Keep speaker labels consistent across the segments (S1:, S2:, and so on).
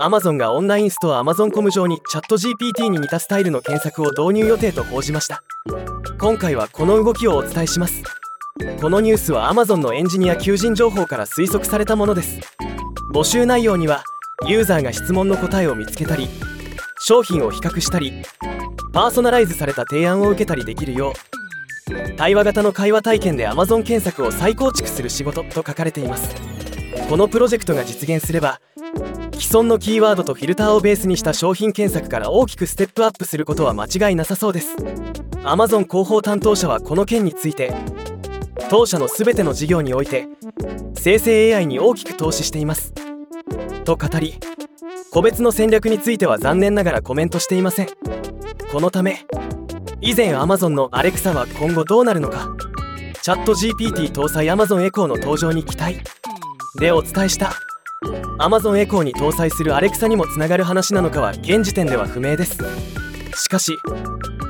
S1: Amazon がオンラインストア Amazon コム上にチャット GPT に似たスタイルの検索を導入予定と報じました。今回はこの動きをお伝えします。このニュースは Amazon のエンジニア求人情報から推測されたものです。募集内容にはユーザーが質問の答えを見つけたり商品を比較したりパーソナライズされた提案を受けたりできるよう対話型の会話体験で Amazon 検索を再構築する仕事と書かれています。このプロジェクトが実現すれば既存のキーワードとフィルターをベースにした商品検索から大きくステップアップすることは間違いなさそうです。Amazon 広報担当者はこの件について当社の全ての事業において生成 AI に大きく投資しています。と語り個別の戦略については残念ながらコメントしていません。このため以前 Amazon の Alexa は今後どうなるのかチャット GPT 搭載 Amazon エコーの登場に期待。でお伝えした。Amazon エコーに搭載する Alexa にもつながる話なのかは現時点では不明です。しかし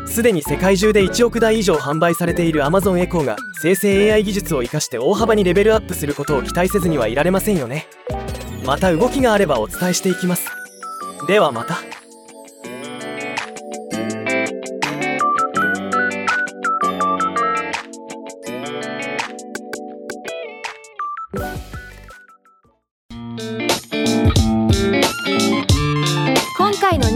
S1: すでに世界中で1億台以上販売されている Amazon エコーが生成 AI 技術を生かして大幅にレベルアップすることを期待せずにはいられませんよね。また動きがあればお伝えしていきます。ではまた。
S2: 今